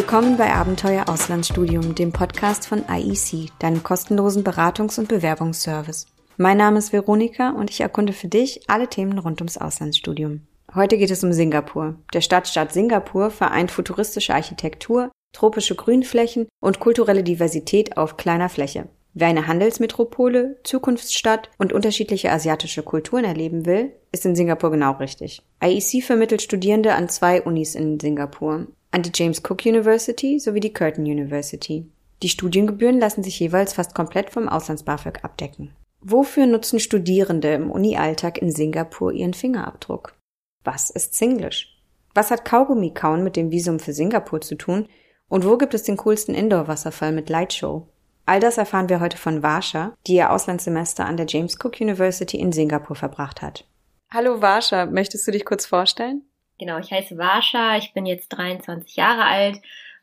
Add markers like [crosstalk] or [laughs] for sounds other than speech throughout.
Willkommen bei Abenteuer Auslandsstudium, dem Podcast von IEC, deinem kostenlosen Beratungs- und Bewerbungsservice. Mein Name ist Veronika und ich erkunde für dich alle Themen rund ums Auslandsstudium. Heute geht es um Singapur. Der Stadtstaat Singapur vereint futuristische Architektur, tropische Grünflächen und kulturelle Diversität auf kleiner Fläche. Wer eine Handelsmetropole, Zukunftsstadt und unterschiedliche asiatische Kulturen erleben will, ist in Singapur genau richtig. IEC vermittelt Studierende an zwei Unis in Singapur, an die James Cook University sowie die Curtin University. Die Studiengebühren lassen sich jeweils fast komplett vom Auslands-BAföG abdecken. Wofür nutzen Studierende im Uni-Alltag in Singapur ihren Fingerabdruck? Was ist Singlish? Was hat Kaugummi-Kauen mit dem Visum für Singapur zu tun? Und wo gibt es den coolsten Indoor-Wasserfall mit Lightshow? All das erfahren wir heute von Varsha, die ihr Auslandssemester an der James Cook University in Singapur verbracht hat. Hallo Varsha, möchtest du dich kurz vorstellen? Genau, ich heiße Varsha, ich bin jetzt 23 Jahre alt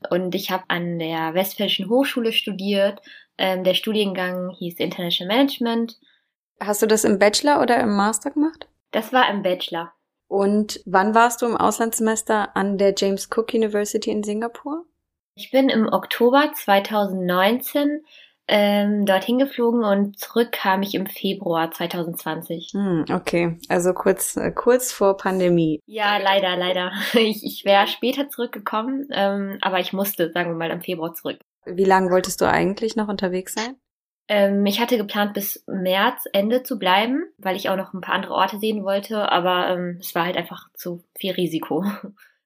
und ich habe an der Westfälischen Hochschule studiert. Ähm, der Studiengang hieß International Management. Hast du das im Bachelor oder im Master gemacht? Das war im Bachelor. Und wann warst du im Auslandssemester an der James Cook University in Singapur? Ich bin im Oktober 2019 ähm, dorthin geflogen und zurück kam ich im Februar 2020. Hm, okay, also kurz, äh, kurz vor Pandemie. Ja, leider, leider. [laughs] Ich, ich wäre später zurückgekommen, ähm, aber ich musste, sagen wir mal, im Februar zurück. Wie lange wolltest du eigentlich noch unterwegs sein? Ähm, ich hatte geplant, bis März, Ende zu bleiben, weil ich auch noch ein paar andere Orte sehen wollte, aber ähm, es war halt einfach zu viel Risiko. [laughs]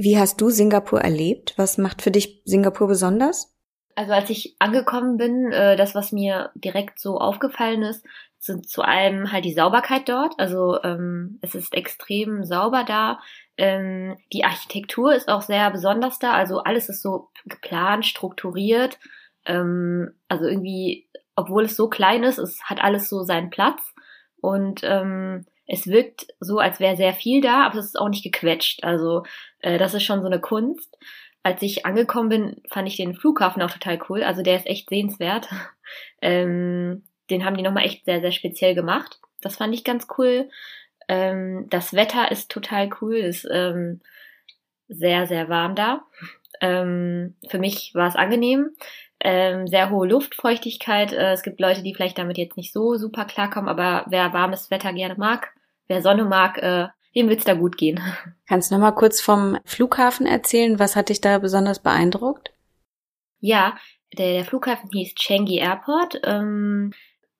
Wie hast du Singapur erlebt? Was macht für dich Singapur besonders? Also als ich angekommen bin, äh, das, was mir direkt so aufgefallen ist, sind zu allem halt die Sauberkeit dort. Also ähm, es ist extrem sauber da. Ähm, die Architektur ist auch sehr besonders da. Also alles ist so geplant, strukturiert. Ähm, also irgendwie, obwohl es so klein ist, es hat alles so seinen Platz. Und ähm, es wirkt so, als wäre sehr viel da, aber es ist auch nicht gequetscht. Also äh, das ist schon so eine Kunst. Als ich angekommen bin, fand ich den Flughafen auch total cool. Also der ist echt sehenswert. [laughs] ähm, den haben die nochmal echt sehr, sehr speziell gemacht. Das fand ich ganz cool. Ähm, das Wetter ist total cool, ist ähm, sehr, sehr warm da. Ähm, für mich war es angenehm. Ähm, sehr hohe Luftfeuchtigkeit. Äh, es gibt Leute, die vielleicht damit jetzt nicht so super klarkommen, aber wer warmes Wetter gerne mag, wer Sonne mag, äh, dem wird's da gut gehen. [laughs] Kannst du noch mal kurz vom Flughafen erzählen? Was hat dich da besonders beeindruckt? Ja, der, der Flughafen hieß Changi Airport. Ähm,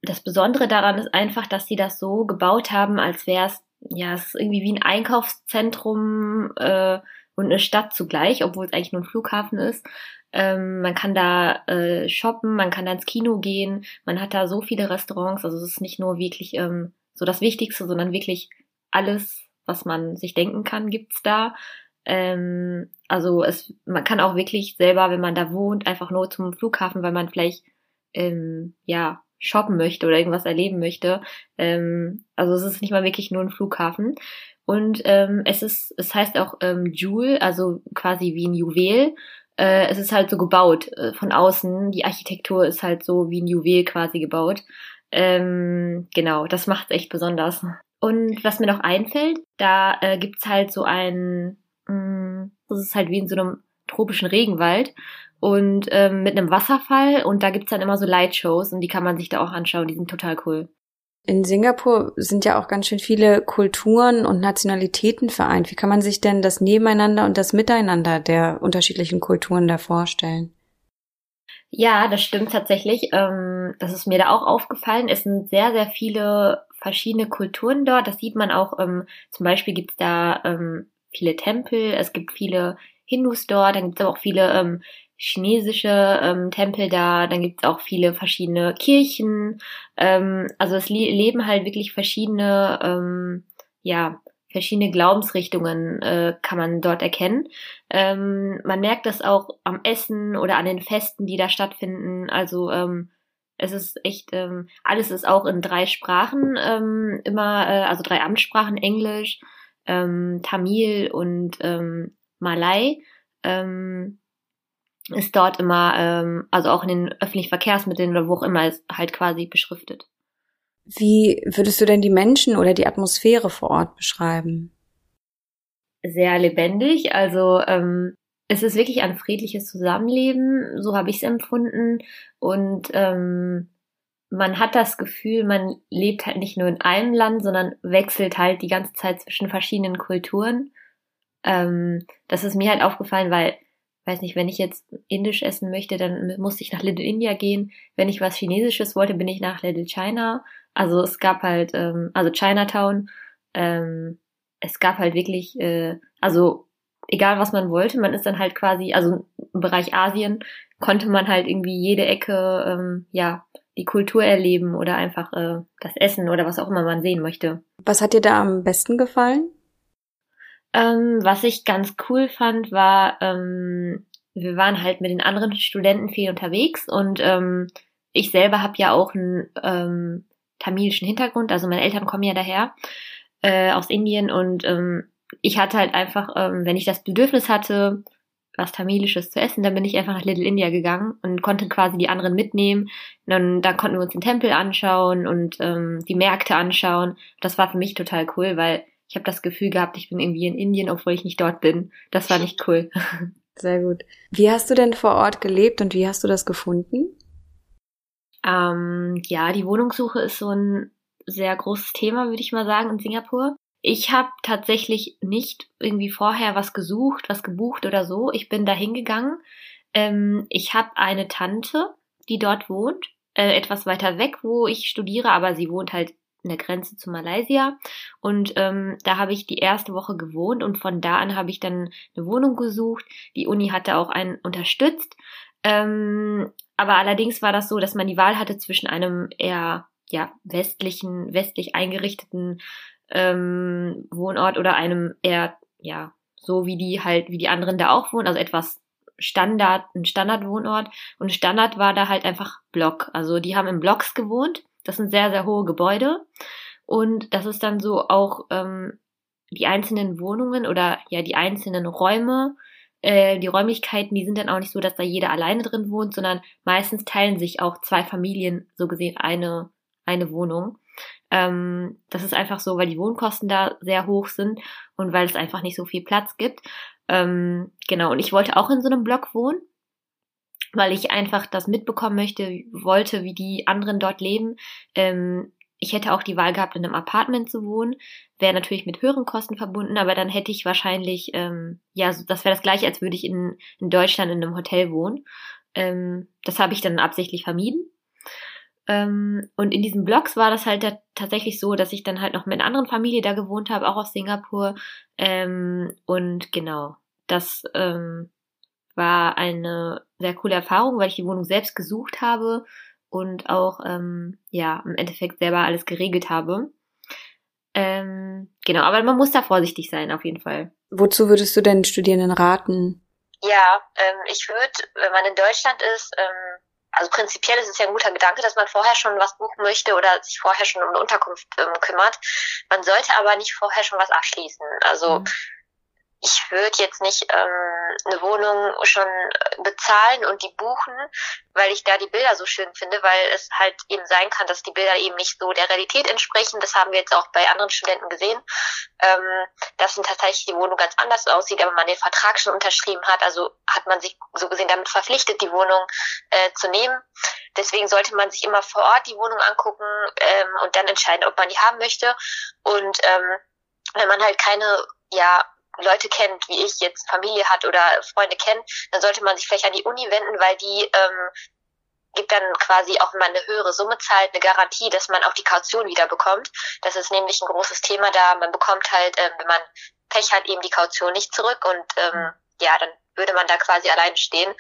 das Besondere daran ist einfach, dass sie das so gebaut haben, als wäre es ja, es irgendwie wie ein Einkaufszentrum äh, und eine Stadt zugleich, obwohl es eigentlich nur ein Flughafen ist. Ähm, man kann da äh, shoppen, man kann da ins Kino gehen, man hat da so viele Restaurants, also es ist nicht nur wirklich ähm, so das Wichtigste, sondern wirklich alles, was man sich denken kann, gibt's da. Ähm, also es, man kann auch wirklich selber, wenn man da wohnt, einfach nur zum Flughafen, weil man vielleicht ähm, ja shoppen möchte oder irgendwas erleben möchte. Ähm, also es ist nicht mal wirklich nur ein Flughafen. Und ähm, es ist, es heißt auch ähm, Jewel, also quasi wie ein Juwel. Äh, es ist halt so gebaut äh, von außen. Die Architektur ist halt so wie ein Juwel quasi gebaut. Ähm, genau, das macht echt besonders. Und was mir noch einfällt, da äh, gibt's halt so ein, mh, mm, das ist halt wie in so einem tropischen Regenwald und ähm, mit einem Wasserfall und da gibt's dann immer so Lightshows und die kann man sich da auch anschauen, die sind total cool. In Singapur sind ja auch ganz schön viele Kulturen und Nationalitäten vereint. Wie kann man sich denn das Nebeneinander und das Miteinander der unterschiedlichen Kulturen da vorstellen? Ja, das stimmt tatsächlich. Ähm, das ist mir da auch aufgefallen. Es sind sehr, sehr viele verschiedene Kulturen dort. Das sieht man auch. Ähm, zum Beispiel gibt es da ähm, viele Tempel. Es gibt viele Hindus dort. Dann gibt es aber auch viele ähm, chinesische ähm, Tempel da. Dann gibt es auch viele verschiedene Kirchen. Ähm, also es le leben halt wirklich verschiedene, ähm, ja, verschiedene Glaubensrichtungen äh, kann man dort erkennen. Ähm, man merkt das auch am Essen oder an den Festen, die da stattfinden. Also ähm, es ist echt, ähm, alles ist auch in drei Sprachen ähm, immer, äh, also drei Amtssprachen, Englisch, ähm, Tamil und ähm, Malay. Ähm, ist dort immer, ähm, also auch in den öffentlichen Verkehrsmitteln oder wo auch immer, ist halt quasi beschriftet. Wie würdest du denn die Menschen oder die Atmosphäre vor Ort beschreiben? Sehr lebendig. Also ähm, es ist wirklich ein friedliches Zusammenleben, so habe ich es empfunden. Und ähm, man hat das Gefühl, man lebt halt nicht nur in einem Land, sondern wechselt halt die ganze Zeit zwischen verschiedenen Kulturen. Ähm, das ist mir halt aufgefallen, weil, weiß nicht, wenn ich jetzt Indisch essen möchte, dann muss ich nach Little India gehen. Wenn ich was Chinesisches wollte, bin ich nach Little China. Also es gab halt, ähm, also Chinatown. Ähm, es gab halt wirklich, äh, also egal was man wollte, man ist dann halt quasi, also im Bereich Asien konnte man halt irgendwie jede Ecke, ähm, ja, die Kultur erleben oder einfach äh, das Essen oder was auch immer man sehen möchte. Was hat dir da am besten gefallen? Ähm, was ich ganz cool fand, war, ähm, wir waren halt mit den anderen Studenten viel unterwegs und ähm, ich selber habe ja auch einen ähm, tamilischen Hintergrund, also meine Eltern kommen ja daher äh, aus Indien und ähm, ich hatte halt einfach, ähm, wenn ich das Bedürfnis hatte, was Tamilisches zu essen, dann bin ich einfach nach Little India gegangen und konnte quasi die anderen mitnehmen. Und dann konnten wir uns den Tempel anschauen und ähm, die Märkte anschauen. Das war für mich total cool, weil ich habe das Gefühl gehabt, ich bin irgendwie in Indien, obwohl ich nicht dort bin. Das war nicht cool. [laughs] Sehr gut. Wie hast du denn vor Ort gelebt und wie hast du das gefunden? Ähm, ja, die Wohnungssuche ist so ein sehr großes Thema, würde ich mal sagen, in Singapur. Ich habe tatsächlich nicht irgendwie vorher was gesucht, was gebucht oder so. Ich bin da hingegangen. Ähm, ich habe eine Tante, die dort wohnt, äh, etwas weiter weg, wo ich studiere, aber sie wohnt halt in der Grenze zu Malaysia. Und ähm, da habe ich die erste Woche gewohnt und von da an habe ich dann eine Wohnung gesucht. Die Uni hatte auch einen unterstützt. Ähm, aber allerdings war das so, dass man die Wahl hatte zwischen einem eher ja westlichen, westlich eingerichteten ähm, Wohnort oder einem eher, ja, so wie die halt, wie die anderen da auch wohnen, also etwas Standard, ein Standardwohnort. Und Standard war da halt einfach Block. Also die haben in Blocks gewohnt. Das sind sehr, sehr hohe Gebäude. Und das ist dann so auch ähm, die einzelnen Wohnungen oder ja die einzelnen Räume, äh, die Räumlichkeiten, die sind dann auch nicht so, dass da jeder alleine drin wohnt, sondern meistens teilen sich auch zwei Familien so gesehen eine, eine Wohnung. Ähm, das ist einfach so, weil die Wohnkosten da sehr hoch sind und weil es einfach nicht so viel Platz gibt. Ähm, genau, und ich wollte auch in so einem Block wohnen, weil ich einfach das mitbekommen möchte, wollte, wie die anderen dort leben. Ähm, ich hätte auch die Wahl gehabt, in einem Apartment zu wohnen. Wäre natürlich mit höheren Kosten verbunden, aber dann hätte ich wahrscheinlich, ähm, ja, das wäre das gleiche, als würde ich in, in Deutschland in einem Hotel wohnen. Ähm, das habe ich dann absichtlich vermieden. Ähm, und in diesen Blogs war das halt da tatsächlich so, dass ich dann halt noch mit einer anderen Familie da gewohnt habe, auch aus Singapur. Ähm, und genau, das ähm, war eine sehr coole Erfahrung, weil ich die Wohnung selbst gesucht habe und auch ähm, ja im Endeffekt selber alles geregelt habe. Ähm, genau, aber man muss da vorsichtig sein, auf jeden Fall. Wozu würdest du denn Studierenden raten? Ja, ähm, ich würde, wenn man in Deutschland ist, ähm, also prinzipiell ist es ja ein guter Gedanke, dass man vorher schon was buchen möchte oder sich vorher schon um eine Unterkunft ähm, kümmert. Man sollte aber nicht vorher schon was abschließen. Also mhm ich würde jetzt nicht ähm, eine Wohnung schon bezahlen und die buchen, weil ich da die Bilder so schön finde, weil es halt eben sein kann, dass die Bilder eben nicht so der Realität entsprechen. Das haben wir jetzt auch bei anderen Studenten gesehen, ähm, dass in tatsächlich die Wohnung ganz anders aussieht, aber man den Vertrag schon unterschrieben hat. Also hat man sich so gesehen damit verpflichtet, die Wohnung äh, zu nehmen. Deswegen sollte man sich immer vor Ort die Wohnung angucken ähm, und dann entscheiden, ob man die haben möchte. Und ähm, wenn man halt keine ja Leute kennt, wie ich jetzt Familie hat oder Freunde kennt, dann sollte man sich vielleicht an die Uni wenden, weil die ähm, gibt dann quasi auch wenn man eine höhere Summe zahlt, eine Garantie, dass man auch die Kaution wieder bekommt. Das ist nämlich ein großes Thema da. Man bekommt halt, ähm, wenn man Pech hat, eben die Kaution nicht zurück und ähm, ja, dann würde man da quasi allein stehen.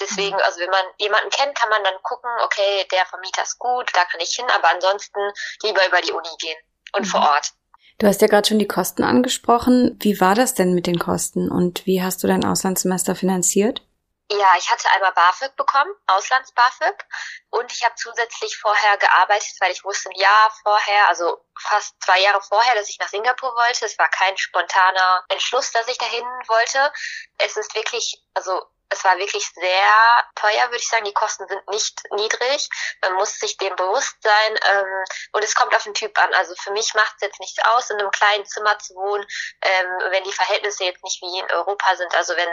Deswegen, also wenn man jemanden kennt, kann man dann gucken, okay, der Vermieter ist gut, da kann ich hin, aber ansonsten lieber über die Uni gehen und mhm. vor Ort. Du hast ja gerade schon die Kosten angesprochen. Wie war das denn mit den Kosten und wie hast du dein Auslandssemester finanziert? Ja, ich hatte einmal BAföG bekommen, Auslands-BAföG. Und ich habe zusätzlich vorher gearbeitet, weil ich wusste ein Jahr vorher, also fast zwei Jahre vorher, dass ich nach Singapur wollte. Es war kein spontaner Entschluss, dass ich dahin wollte. Es ist wirklich, also es war wirklich sehr teuer, würde ich sagen. Die Kosten sind nicht niedrig. Man muss sich dem bewusst sein. Ähm, und es kommt auf den Typ an. Also für mich macht es jetzt nichts aus, in einem kleinen Zimmer zu wohnen, ähm, wenn die Verhältnisse jetzt nicht wie in Europa sind. Also wenn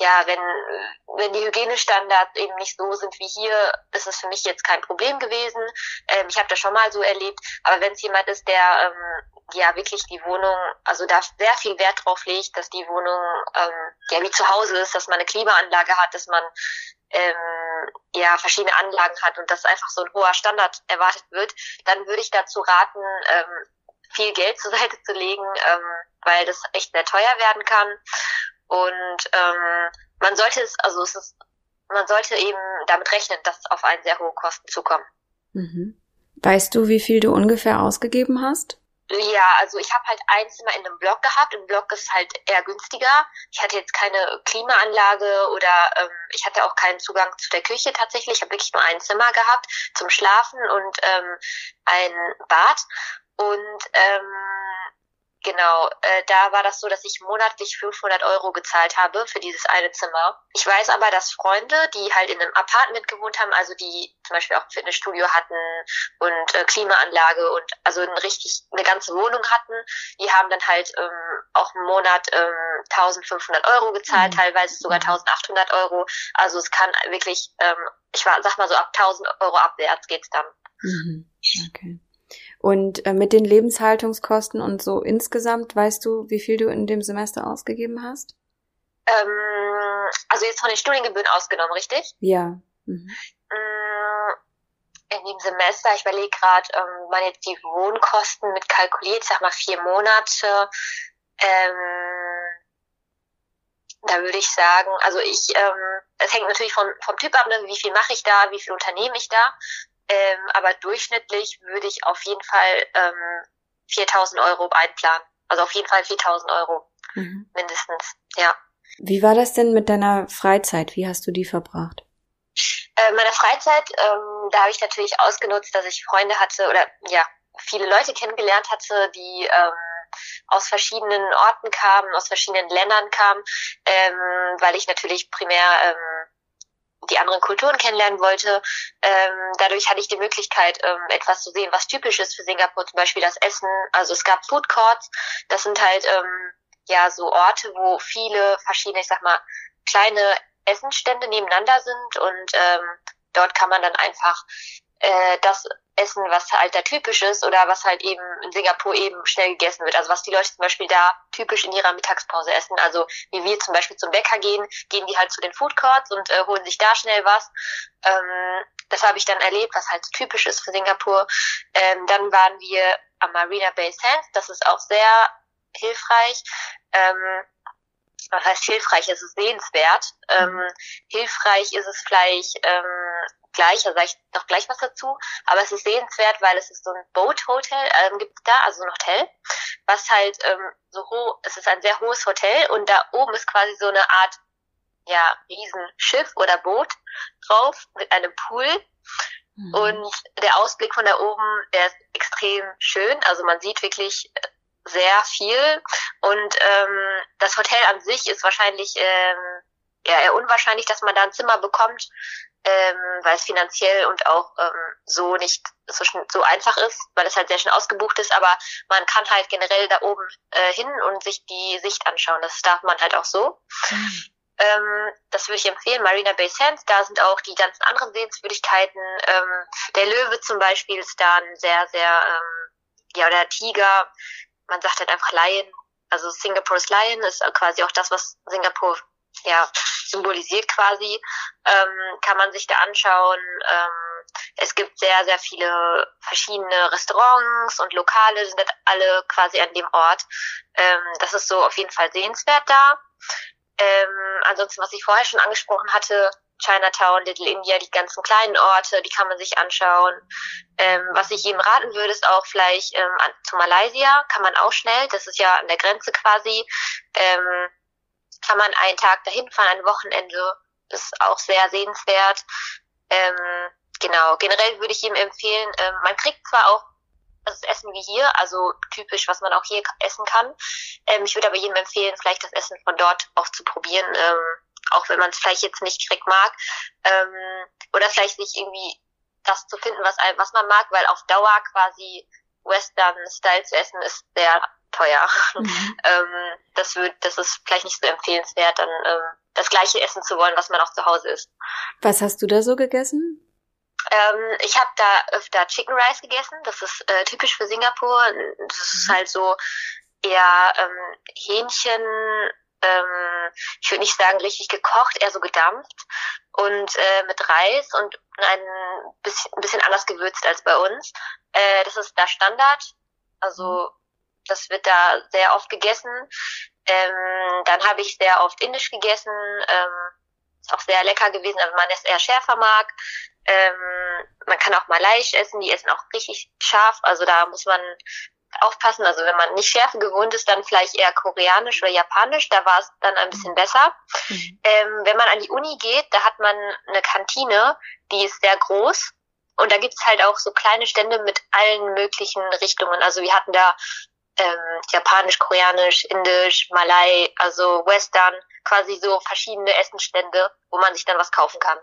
ja, wenn, wenn die Hygienestandards eben nicht so sind wie hier, ist es für mich jetzt kein Problem gewesen. Ähm, ich habe das schon mal so erlebt. Aber wenn es jemand ist, der ähm, ja wirklich die Wohnung, also da sehr viel Wert drauf legt, dass die Wohnung ähm, ja wie zu Hause ist, dass man eine Klimaanlage hat, dass man ähm, ja verschiedene Anlagen hat und dass einfach so ein hoher Standard erwartet wird, dann würde ich dazu raten, ähm, viel Geld zur Seite zu legen, ähm, weil das echt sehr teuer werden kann. Und ähm, man sollte es, also es ist, man sollte eben damit rechnen, dass auf einen sehr hohe Kosten zukommen. Mhm. Weißt du, wie viel du ungefähr ausgegeben hast? Ja, also ich habe halt ein Zimmer in einem Block gehabt. Im Block ist halt eher günstiger. Ich hatte jetzt keine Klimaanlage oder ähm, ich hatte auch keinen Zugang zu der Küche tatsächlich. Ich habe wirklich nur ein Zimmer gehabt zum Schlafen und ähm, ein Bad. Und ähm, Genau, äh, da war das so, dass ich monatlich 500 Euro gezahlt habe für dieses eine Zimmer. Ich weiß aber, dass Freunde, die halt in einem Apartment gewohnt haben, also die zum Beispiel auch ein Fitnessstudio hatten und äh, Klimaanlage und also eine richtig eine ganze Wohnung hatten, die haben dann halt ähm, auch im Monat ähm, 1500 Euro gezahlt, mhm. teilweise sogar 1800 Euro. Also es kann wirklich, ähm, ich war, sag mal so ab 1000 Euro abwärts geht's dann. Mhm. Okay. Und äh, mit den Lebenshaltungskosten und so insgesamt, weißt du, wie viel du in dem Semester ausgegeben hast? Ähm, also jetzt von den Studiengebühren ausgenommen, richtig? Ja. Mhm. Mm, in dem Semester, ich überlege gerade, ähm, man jetzt die Wohnkosten mit kalkuliert, sag mal vier Monate, ähm, da würde ich sagen, also ich, ähm, es hängt natürlich vom, vom Typ ab, ne, wie viel mache ich da, wie viel unternehme ich da. Ähm, aber durchschnittlich würde ich auf jeden Fall ähm, 4000 Euro einplanen. Also auf jeden Fall 4000 Euro mhm. mindestens, ja. Wie war das denn mit deiner Freizeit? Wie hast du die verbracht? Äh, meine Freizeit, ähm, da habe ich natürlich ausgenutzt, dass ich Freunde hatte oder ja, viele Leute kennengelernt hatte, die ähm, aus verschiedenen Orten kamen, aus verschiedenen Ländern kamen, ähm, weil ich natürlich primär ähm, die anderen Kulturen kennenlernen wollte. Ähm, dadurch hatte ich die Möglichkeit, ähm, etwas zu sehen, was typisch ist für Singapur, zum Beispiel das Essen. Also es gab Food Courts, das sind halt ähm, ja so Orte, wo viele verschiedene, ich sag mal, kleine Essenstände nebeneinander sind und ähm, dort kann man dann einfach äh, das essen, was halt da typisch ist oder was halt eben in Singapur eben schnell gegessen wird. Also was die Leute zum Beispiel da typisch in ihrer Mittagspause essen. Also wie wir zum Beispiel zum Bäcker gehen, gehen die halt zu den Food Courts und äh, holen sich da schnell was. Ähm, das habe ich dann erlebt, was halt typisch ist für Singapur. Ähm, dann waren wir am Marina Bay Sands. Das ist auch sehr hilfreich. Ähm, was heißt hilfreich? Es ist sehenswert. Ähm, hilfreich ist es vielleicht ähm, gleich, da sage ich noch gleich was dazu, aber es ist sehenswert, weil es ist so ein Boat Hotel, ähm, gibt da, also ein Hotel, was halt ähm, so hoch, es ist ein sehr hohes Hotel und da oben ist quasi so eine Art, ja, Riesenschiff oder Boot drauf mit einem Pool. Mhm. Und der Ausblick von da oben, der ist extrem schön. Also man sieht wirklich äh, sehr viel. Und ähm, das Hotel an sich ist wahrscheinlich ähm, ja, eher unwahrscheinlich, dass man da ein Zimmer bekommt ähm, weil es finanziell und auch ähm, so nicht so, so einfach ist, weil es halt sehr schön ausgebucht ist, aber man kann halt generell da oben äh, hin und sich die Sicht anschauen. Das darf man halt auch so. Mhm. Ähm, das würde ich empfehlen. Marina Bay Sands, da sind auch die ganzen anderen Sehenswürdigkeiten. Ähm, der Löwe zum Beispiel ist da ein sehr, sehr, ähm, ja, oder der Tiger. Man sagt halt einfach Lion. Also Singapore's Lion ist quasi auch das, was Singapur ja, symbolisiert quasi, ähm, kann man sich da anschauen. Ähm, es gibt sehr, sehr viele verschiedene Restaurants und Lokale, sind alle quasi an dem Ort. Ähm, das ist so auf jeden Fall sehenswert da. Ähm, ansonsten, was ich vorher schon angesprochen hatte, Chinatown, Little India, die ganzen kleinen Orte, die kann man sich anschauen. Ähm, was ich jedem raten würde, ist auch vielleicht ähm, an, zu Malaysia, kann man auch schnell, das ist ja an der Grenze quasi. Ähm, kann man einen Tag dahin fahren, ein Wochenende. ist auch sehr sehenswert. Ähm, genau, generell würde ich ihm empfehlen, ähm, man kriegt zwar auch das Essen wie hier, also typisch, was man auch hier essen kann. Ähm, ich würde aber jedem empfehlen, vielleicht das Essen von dort auch zu probieren, ähm, auch wenn man es vielleicht jetzt nicht direkt mag. Ähm, oder vielleicht sich irgendwie das zu finden, was, was man mag, weil auf Dauer quasi Western-Style zu essen ist sehr teuer. Mhm. ähm, das wird, das ist vielleicht nicht so empfehlenswert. Dann ähm, das gleiche essen zu wollen, was man auch zu Hause isst. Was hast du da so gegessen? Ähm, ich habe da öfter Chicken Rice gegessen. Das ist äh, typisch für Singapur. Das ist mhm. halt so eher ähm, Hähnchen, ähm, ich würde nicht sagen richtig gekocht, eher so gedampft und äh, mit Reis und ein bisschen, ein bisschen anders gewürzt als bei uns. Äh, das ist da Standard. Also das wird da sehr oft gegessen. Ähm, dann habe ich sehr oft Indisch gegessen. Ähm, ist auch sehr lecker gewesen, aber man es eher schärfer mag. Ähm, man kann auch Malaiisch essen, die essen auch richtig scharf. Also da muss man aufpassen. Also wenn man nicht Schärfe gewohnt ist, dann vielleicht eher Koreanisch oder Japanisch. Da war es dann ein bisschen besser. Mhm. Ähm, wenn man an die Uni geht, da hat man eine Kantine, die ist sehr groß. Und da gibt's halt auch so kleine Stände mit allen möglichen Richtungen. Also wir hatten da ähm, Japanisch, Koreanisch, Indisch, Malai, also Western, quasi so verschiedene Essenstände, wo man sich dann was kaufen kann.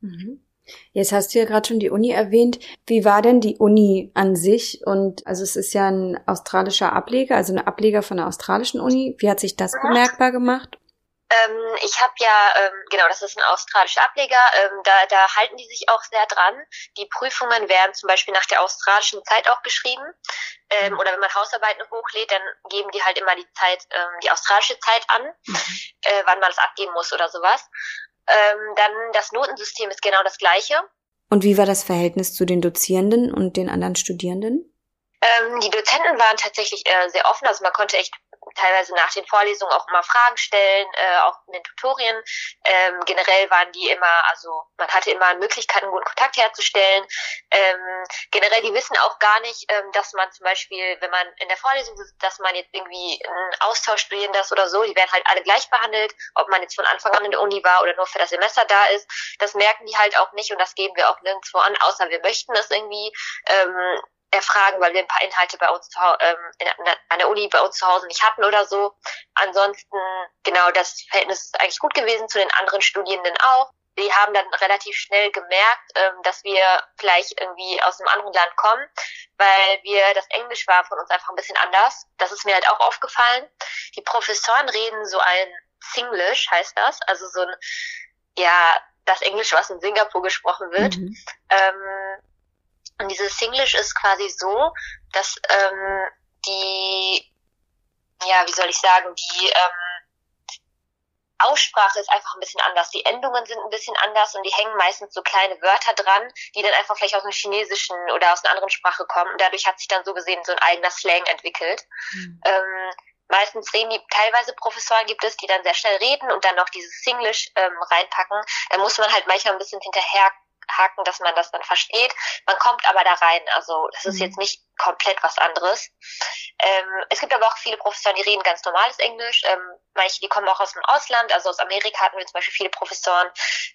Mhm. Jetzt hast du ja gerade schon die Uni erwähnt. Wie war denn die Uni an sich? Und also es ist ja ein australischer Ableger, also eine Ableger von der australischen Uni. Wie hat sich das mhm. bemerkbar gemacht? Ähm, ich habe ja, ähm, genau, das ist ein australischer Ableger, ähm, da, da halten die sich auch sehr dran. Die Prüfungen werden zum Beispiel nach der australischen Zeit auch geschrieben. Ähm, oder wenn man Hausarbeiten hochlädt, dann geben die halt immer die Zeit, ähm, die australische Zeit an, mhm. äh, wann man es abgeben muss oder sowas. Ähm, dann das Notensystem ist genau das gleiche. Und wie war das Verhältnis zu den Dozierenden und den anderen Studierenden? Ähm, die Dozenten waren tatsächlich äh, sehr offen, also man konnte echt teilweise nach den Vorlesungen auch immer Fragen stellen, äh, auch in den Tutorien. Ähm, generell waren die immer, also man hatte immer Möglichkeiten, guten Kontakt herzustellen. Ähm, generell, die wissen auch gar nicht, ähm, dass man zum Beispiel, wenn man in der Vorlesung sitzt, dass man jetzt irgendwie einen Austausch studieren das oder so, die werden halt alle gleich behandelt, ob man jetzt von Anfang an in der Uni war oder nur für das Semester da ist. Das merken die halt auch nicht und das geben wir auch nirgendwo an, außer wir möchten das irgendwie. Ähm, erfragen, weil wir ein paar Inhalte bei uns zu, ähm, in, an der Uni bei uns zu Hause nicht hatten oder so. Ansonsten, genau, das Verhältnis ist eigentlich gut gewesen zu den anderen Studierenden auch. Die haben dann relativ schnell gemerkt, ähm, dass wir vielleicht irgendwie aus einem anderen Land kommen, weil wir, das Englisch war von uns einfach ein bisschen anders. Das ist mir halt auch aufgefallen. Die Professoren reden so ein Singlish, heißt das, also so ein, ja, das Englisch, was in Singapur gesprochen wird. Mhm. Ähm, und dieses Singlish ist quasi so, dass ähm, die, ja, wie soll ich sagen, die ähm, Aussprache ist einfach ein bisschen anders. Die Endungen sind ein bisschen anders und die hängen meistens so kleine Wörter dran, die dann einfach vielleicht aus dem Chinesischen oder aus einer anderen Sprache kommen. Und dadurch hat sich dann so gesehen so ein eigener Slang entwickelt. Mhm. Ähm, meistens reden die, teilweise Professoren gibt es, die dann sehr schnell reden und dann noch dieses Singlish ähm, reinpacken. Da muss man halt manchmal ein bisschen hinterher haken, dass man das dann versteht. Man kommt aber da rein. Also das ist mhm. jetzt nicht komplett was anderes. Ähm, es gibt aber auch viele Professoren, die reden ganz normales Englisch. Ähm, manche, die kommen auch aus dem Ausland. Also aus Amerika hatten wir zum Beispiel viele Professoren,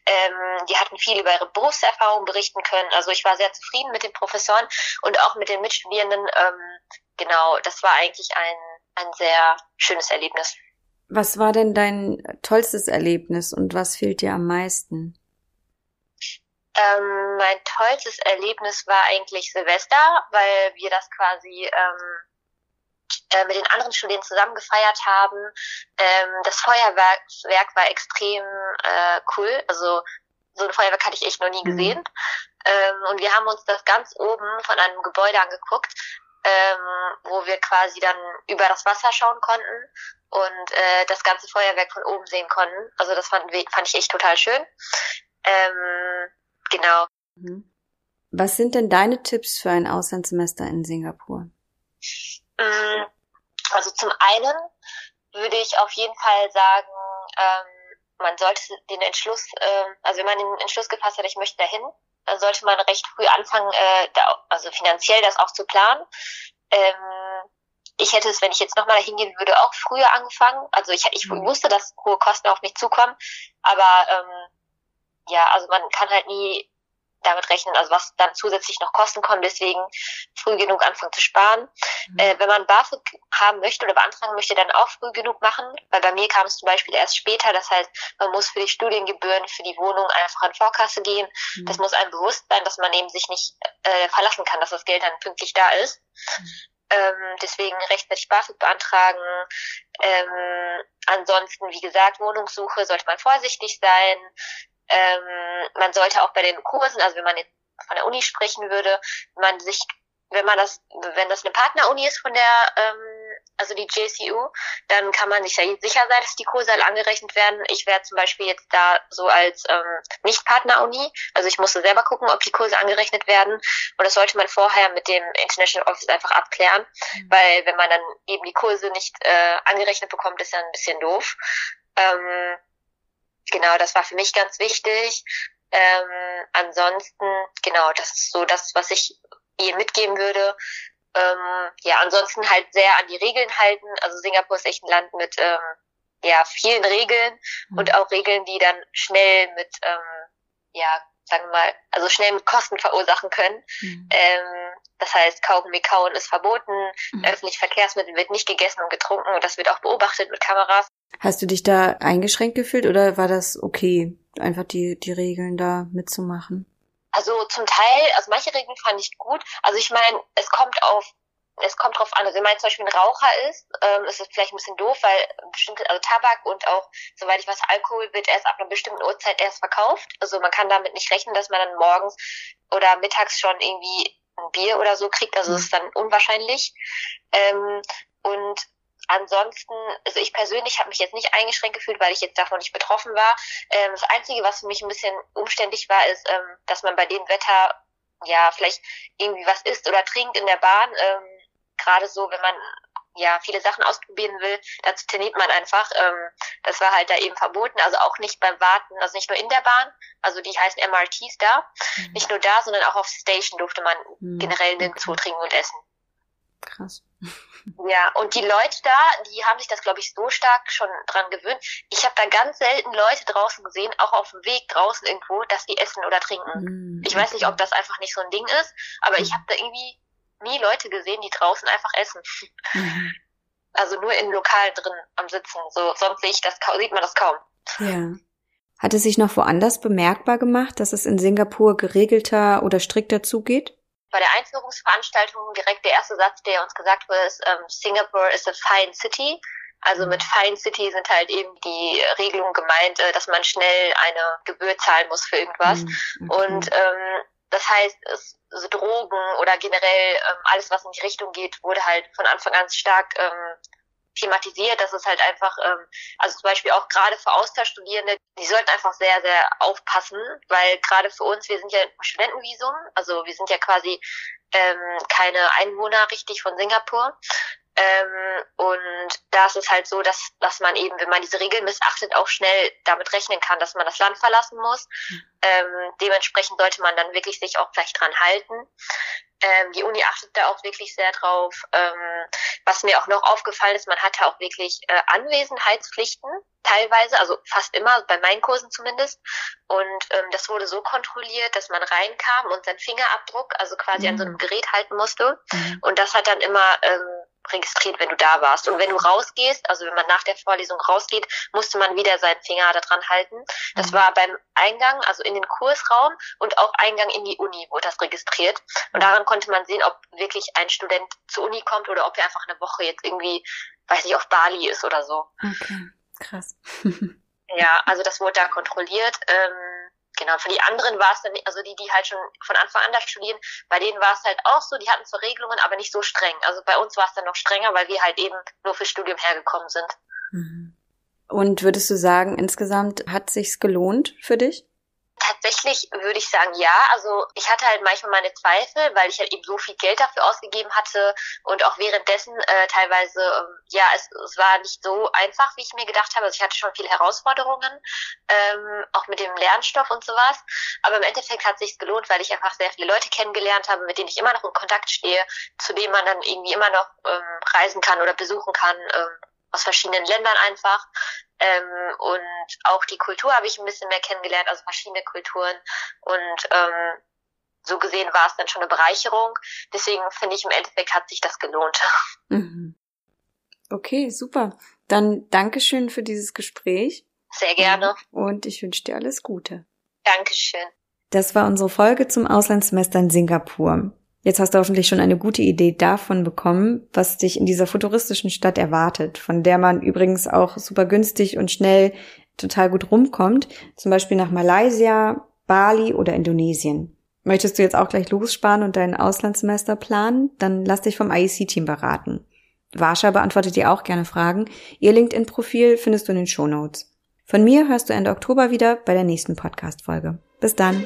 ähm, die hatten viel über ihre Berufserfahrung berichten können. Also ich war sehr zufrieden mit den Professoren und auch mit den Mitstudierenden. Ähm, genau, das war eigentlich ein, ein sehr schönes Erlebnis. Was war denn dein tollstes Erlebnis und was fehlt dir am meisten? Ähm, mein tollstes Erlebnis war eigentlich Silvester, weil wir das quasi ähm, äh, mit den anderen Studenten zusammen gefeiert haben. Ähm, das Feuerwerk war extrem äh, cool. Also so ein Feuerwerk hatte ich echt noch nie mhm. gesehen. Ähm, und wir haben uns das ganz oben von einem Gebäude angeguckt, ähm, wo wir quasi dann über das Wasser schauen konnten und äh, das ganze Feuerwerk von oben sehen konnten. Also das fand, fand ich echt total schön. Ähm, Genau. Mhm. Was sind denn deine Tipps für ein Auslandssemester in Singapur? Mm, also zum einen würde ich auf jeden Fall sagen, ähm, man sollte den Entschluss, äh, also wenn man den Entschluss gefasst hat, ich möchte dahin, dann sollte man recht früh anfangen, äh, da, also finanziell das auch zu planen. Ähm, ich hätte es, wenn ich jetzt nochmal dahin gehen würde, auch früher angefangen. Also ich, ich mhm. wusste, dass hohe Kosten auf mich zukommen, aber ähm, ja, also man kann halt nie damit rechnen, also was dann zusätzlich noch Kosten kommen, deswegen früh genug anfangen zu sparen. Mhm. Äh, wenn man BAföG haben möchte oder beantragen möchte, dann auch früh genug machen, weil bei mir kam es zum Beispiel erst später, das heißt, man muss für die Studiengebühren, für die Wohnung einfach an Vorkasse gehen. Mhm. Das muss einem bewusst sein, dass man eben sich nicht äh, verlassen kann, dass das Geld dann pünktlich da ist. Mhm. Ähm, deswegen rechtzeitig BAföG beantragen. Ähm, ansonsten, wie gesagt, Wohnungssuche sollte man vorsichtig sein. Ähm, man sollte auch bei den Kursen, also wenn man jetzt von der Uni sprechen würde, man sich, wenn man das, wenn das eine Partneruni ist von der ähm, also die JCU, dann kann man sich ja sicher sein, dass die Kurse halt angerechnet werden. Ich wäre zum Beispiel jetzt da so als ähm, Nicht-Partner-Uni, also ich musste selber gucken, ob die Kurse angerechnet werden und das sollte man vorher mit dem International Office einfach abklären, mhm. weil wenn man dann eben die Kurse nicht äh, angerechnet bekommt, ist ja ein bisschen doof. Ähm, genau, das war für mich ganz wichtig. Ähm, ansonsten, genau, das ist so das, was ich ihr mitgeben würde. Ähm, ja, ansonsten halt sehr an die Regeln halten. Also Singapur ist echt ein Land mit ähm, ja, vielen Regeln mhm. und auch Regeln, die dann schnell mit, ähm, ja, sagen wir mal, also schnell mit Kosten verursachen können. Mhm. Ähm, das heißt, Kaugummi kauen ist verboten, mhm. öffentliche Verkehrsmittel wird nicht gegessen und getrunken und das wird auch beobachtet mit Kameras. Hast du dich da eingeschränkt gefühlt oder war das okay, einfach die, die Regeln da mitzumachen? Also zum Teil, also manche Regeln fand ich gut. Also ich meine, es kommt auf es kommt drauf an. Also wenn man zum Beispiel ein Raucher ist, ähm, ist es vielleicht ein bisschen doof, weil bestimmte, also Tabak und auch, soweit ich weiß, Alkohol wird erst ab einer bestimmten Uhrzeit erst verkauft. Also man kann damit nicht rechnen, dass man dann morgens oder mittags schon irgendwie ein Bier oder so kriegt. Also es ist dann unwahrscheinlich. Ähm, und ansonsten, also ich persönlich habe mich jetzt nicht eingeschränkt gefühlt, weil ich jetzt davon nicht betroffen war. Ähm, das Einzige, was für mich ein bisschen umständlich war, ist, ähm, dass man bei dem Wetter ja vielleicht irgendwie was isst oder trinkt in der Bahn. Ähm, Gerade so, wenn man ja viele Sachen ausprobieren will, dazu trainiert man einfach. Ähm, das war halt da eben verboten, also auch nicht beim Warten, also nicht nur in der Bahn, also die heißen MRTs da, mhm. nicht nur da, sondern auch auf Station durfte man mhm. generell nirgendwo okay. trinken und essen. Krass. [laughs] Ja, und die Leute da, die haben sich das, glaube ich, so stark schon dran gewöhnt. Ich habe da ganz selten Leute draußen gesehen, auch auf dem Weg draußen irgendwo, dass die essen oder trinken. Mhm. Ich weiß nicht, ob das einfach nicht so ein Ding ist, aber ich mhm. habe da irgendwie nie Leute gesehen, die draußen einfach essen. Mhm. Also nur in Lokalen drin am Sitzen. So, sonst sehe ich das, sieht man das kaum. Ja. Hat es sich noch woanders bemerkbar gemacht, dass es in Singapur geregelter oder strikter zugeht? bei der Einführungsveranstaltung direkt der erste Satz, der uns gesagt wurde, ist, ähm, Singapore is a fine city. Also mit Fine City sind halt eben die Regelungen gemeint, äh, dass man schnell eine Gebühr zahlen muss für irgendwas. Mhm, okay. Und ähm, das heißt, es, so Drogen oder generell ähm, alles, was in die Richtung geht, wurde halt von Anfang an stark ähm, thematisiert, dass es halt einfach, ähm, also zum Beispiel auch gerade für Austauschstudierende, die sollten einfach sehr, sehr aufpassen, weil gerade für uns, wir sind ja Studentenvisum, also wir sind ja quasi ähm, keine Einwohner richtig von Singapur. Ähm, und da ist es halt so, dass, dass man eben, wenn man diese Regeln missachtet, auch schnell damit rechnen kann, dass man das Land verlassen muss. Mhm. Ähm, dementsprechend sollte man dann wirklich sich auch gleich dran halten. Ähm, die Uni achtet da auch wirklich sehr drauf. Ähm, was mir auch noch aufgefallen ist, man hatte auch wirklich äh, Anwesenheitspflichten, teilweise, also fast immer, bei meinen Kursen zumindest. Und ähm, das wurde so kontrolliert, dass man reinkam und seinen Fingerabdruck, also quasi mhm. an so einem mhm. Gerät halten musste. Mhm. Und das hat dann immer ähm, registriert, wenn du da warst. Und wenn du rausgehst, also wenn man nach der Vorlesung rausgeht, musste man wieder seinen Finger da dran halten. Das mhm. war beim Eingang, also in den Kursraum und auch Eingang in die Uni wurde das registriert. Und daran konnte man sehen, ob wirklich ein Student zur Uni kommt oder ob er einfach eine Woche jetzt irgendwie, weiß nicht, auf Bali ist oder so. Okay, krass. [laughs] ja, also das wurde da kontrolliert. Ähm, Genau, für die anderen war es dann, also die, die halt schon von Anfang an da studieren, bei denen war es halt auch so, die hatten zwar Regelungen, aber nicht so streng. Also bei uns war es dann noch strenger, weil wir halt eben nur fürs Studium hergekommen sind. Mhm. Und würdest du sagen, insgesamt hat sich's gelohnt für dich? Tatsächlich würde ich sagen, ja. Also ich hatte halt manchmal meine Zweifel, weil ich halt eben so viel Geld dafür ausgegeben hatte und auch währenddessen äh, teilweise, ähm, ja, es, es war nicht so einfach, wie ich mir gedacht habe. Also ich hatte schon viele Herausforderungen, ähm, auch mit dem Lernstoff und sowas. Aber im Endeffekt hat sich's gelohnt, weil ich einfach sehr viele Leute kennengelernt habe, mit denen ich immer noch in Kontakt stehe, zu denen man dann irgendwie immer noch ähm, reisen kann oder besuchen kann. Ähm, aus verschiedenen Ländern einfach. Ähm, und auch die Kultur habe ich ein bisschen mehr kennengelernt, also verschiedene Kulturen. Und ähm, so gesehen war es dann schon eine Bereicherung. Deswegen finde ich, im Endeffekt hat sich das gelohnt. [laughs] Mhm. Okay, super. Dann Dankeschön für dieses Gespräch. Sehr gerne. Und ich wünsche dir alles Gute. Dankeschön. Das war unsere Folge zum Auslandssemester in Singapur. Jetzt hast du hoffentlich schon eine gute Idee davon bekommen, was dich in dieser futuristischen Stadt erwartet, von der man übrigens auch super günstig und schnell total gut rumkommt, zum Beispiel nach Malaysia, Bali oder Indonesien. Möchtest du jetzt auch gleich lossparen und dein Auslandssemester planen? Dann lass dich vom IEC-Team beraten. Warscha beantwortet dir auch gerne Fragen. Ihr LinkedIn-Profil findest du in den Show Notes. Von mir hörst du Ende Oktober wieder bei der nächsten Podcast-Folge. Bis dann!